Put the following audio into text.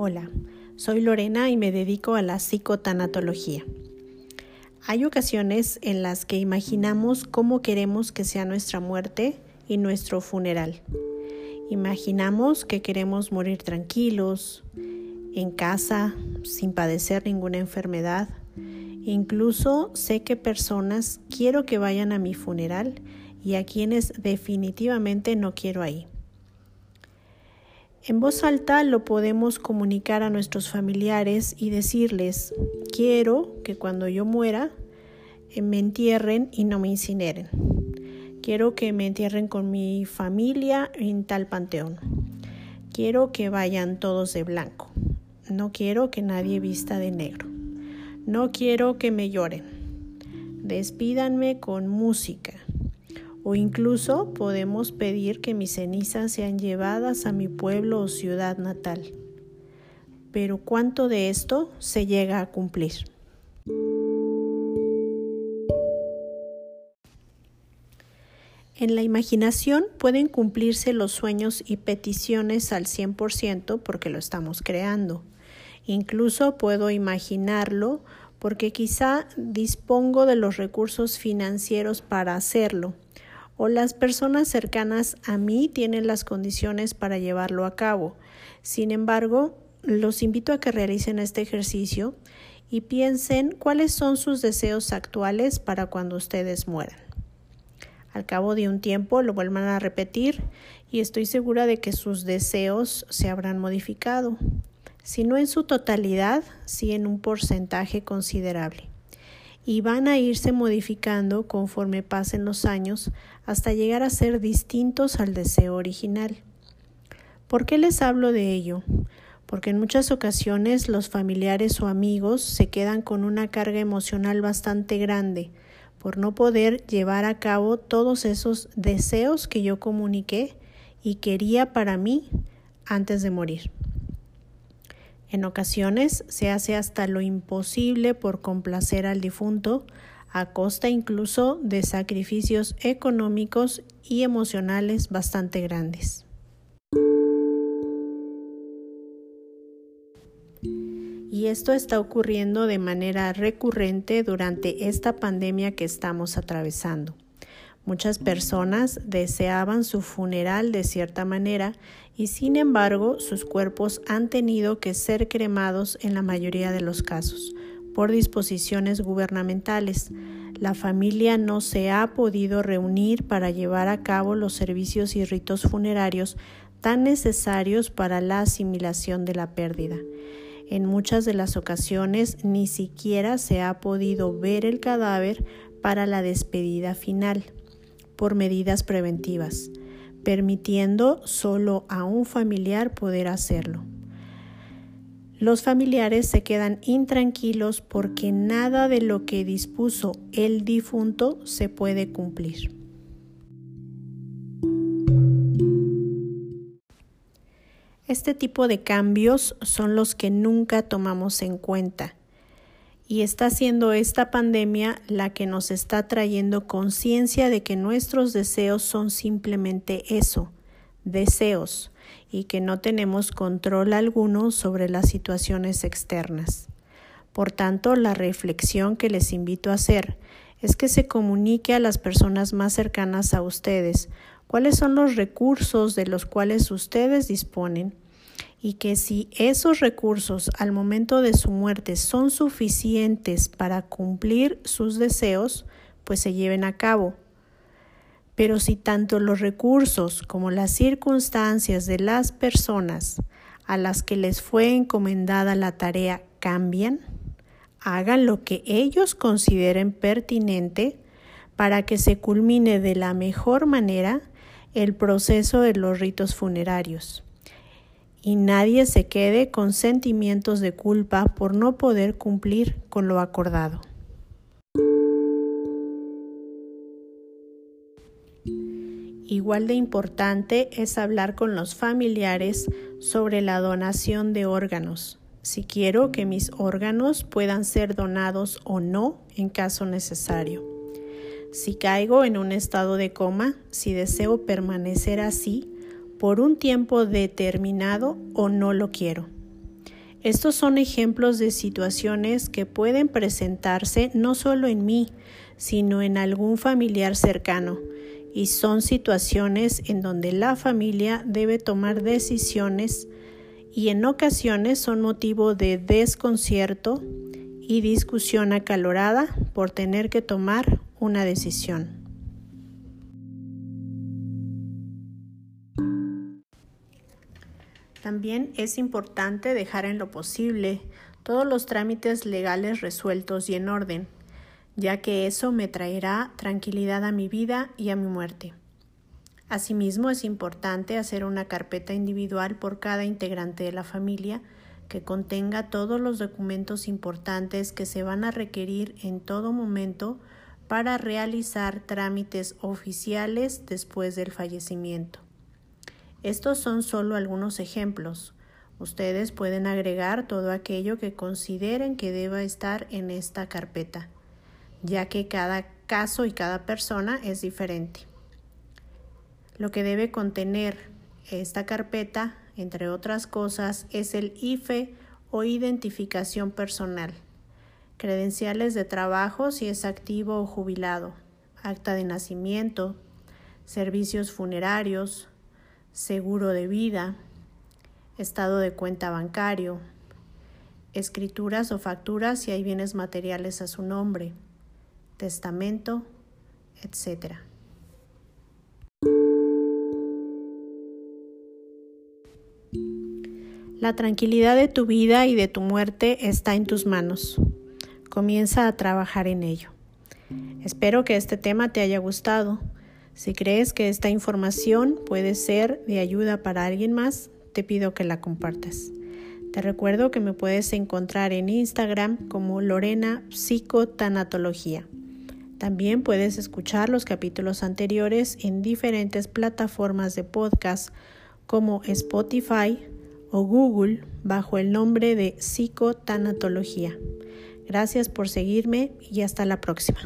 Hola, soy Lorena y me dedico a la psicotanatología. Hay ocasiones en las que imaginamos cómo queremos que sea nuestra muerte y nuestro funeral. Imaginamos que queremos morir tranquilos, en casa, sin padecer ninguna enfermedad. Incluso sé que personas quiero que vayan a mi funeral y a quienes definitivamente no quiero ahí. En voz alta lo podemos comunicar a nuestros familiares y decirles, quiero que cuando yo muera eh, me entierren y no me incineren. Quiero que me entierren con mi familia en tal panteón. Quiero que vayan todos de blanco. No quiero que nadie vista de negro. No quiero que me lloren. Despídanme con música o incluso podemos pedir que mis cenizas sean llevadas a mi pueblo o ciudad natal. Pero ¿cuánto de esto se llega a cumplir? En la imaginación pueden cumplirse los sueños y peticiones al 100% porque lo estamos creando. Incluso puedo imaginarlo porque quizá dispongo de los recursos financieros para hacerlo o las personas cercanas a mí tienen las condiciones para llevarlo a cabo. Sin embargo, los invito a que realicen este ejercicio y piensen cuáles son sus deseos actuales para cuando ustedes mueran. Al cabo de un tiempo lo vuelvan a repetir y estoy segura de que sus deseos se habrán modificado, si no en su totalidad, sí en un porcentaje considerable y van a irse modificando conforme pasen los años hasta llegar a ser distintos al deseo original. ¿Por qué les hablo de ello? Porque en muchas ocasiones los familiares o amigos se quedan con una carga emocional bastante grande por no poder llevar a cabo todos esos deseos que yo comuniqué y quería para mí antes de morir. En ocasiones se hace hasta lo imposible por complacer al difunto, a costa incluso de sacrificios económicos y emocionales bastante grandes. Y esto está ocurriendo de manera recurrente durante esta pandemia que estamos atravesando. Muchas personas deseaban su funeral de cierta manera y sin embargo sus cuerpos han tenido que ser cremados en la mayoría de los casos por disposiciones gubernamentales. La familia no se ha podido reunir para llevar a cabo los servicios y ritos funerarios tan necesarios para la asimilación de la pérdida. En muchas de las ocasiones ni siquiera se ha podido ver el cadáver para la despedida final por medidas preventivas, permitiendo solo a un familiar poder hacerlo. Los familiares se quedan intranquilos porque nada de lo que dispuso el difunto se puede cumplir. Este tipo de cambios son los que nunca tomamos en cuenta y está siendo esta pandemia la que nos está trayendo conciencia de que nuestros deseos son simplemente eso, deseos, y que no tenemos control alguno sobre las situaciones externas. Por tanto, la reflexión que les invito a hacer es que se comunique a las personas más cercanas a ustedes cuáles son los recursos de los cuales ustedes disponen y que si esos recursos al momento de su muerte son suficientes para cumplir sus deseos, pues se lleven a cabo. Pero si tanto los recursos como las circunstancias de las personas a las que les fue encomendada la tarea cambian, hagan lo que ellos consideren pertinente para que se culmine de la mejor manera el proceso de los ritos funerarios y nadie se quede con sentimientos de culpa por no poder cumplir con lo acordado. Igual de importante es hablar con los familiares sobre la donación de órganos, si quiero que mis órganos puedan ser donados o no en caso necesario. Si caigo en un estado de coma, si deseo permanecer así, por un tiempo determinado o no lo quiero. Estos son ejemplos de situaciones que pueden presentarse no solo en mí, sino en algún familiar cercano, y son situaciones en donde la familia debe tomar decisiones y en ocasiones son motivo de desconcierto y discusión acalorada por tener que tomar una decisión. También es importante dejar en lo posible todos los trámites legales resueltos y en orden, ya que eso me traerá tranquilidad a mi vida y a mi muerte. Asimismo, es importante hacer una carpeta individual por cada integrante de la familia que contenga todos los documentos importantes que se van a requerir en todo momento para realizar trámites oficiales después del fallecimiento. Estos son solo algunos ejemplos. Ustedes pueden agregar todo aquello que consideren que deba estar en esta carpeta ya que cada caso y cada persona es diferente. Lo que debe contener esta carpeta, entre otras cosas, es el IFE o identificación personal, credenciales de trabajo si es activo o jubilado, acta de nacimiento, servicios funerarios, seguro de vida, estado de cuenta bancario, escrituras o facturas si hay bienes materiales a su nombre, testamento, etc. La tranquilidad de tu vida y de tu muerte está en tus manos. Comienza a trabajar en ello. Espero que este tema te haya gustado. Si crees que esta información puede ser de ayuda para alguien más, te pido que la compartas. Te recuerdo que me puedes encontrar en Instagram como Lorena Psicotanatología. También puedes escuchar los capítulos anteriores en diferentes plataformas de podcast como Spotify o Google bajo el nombre de Psicotanatología. Gracias por seguirme y hasta la próxima.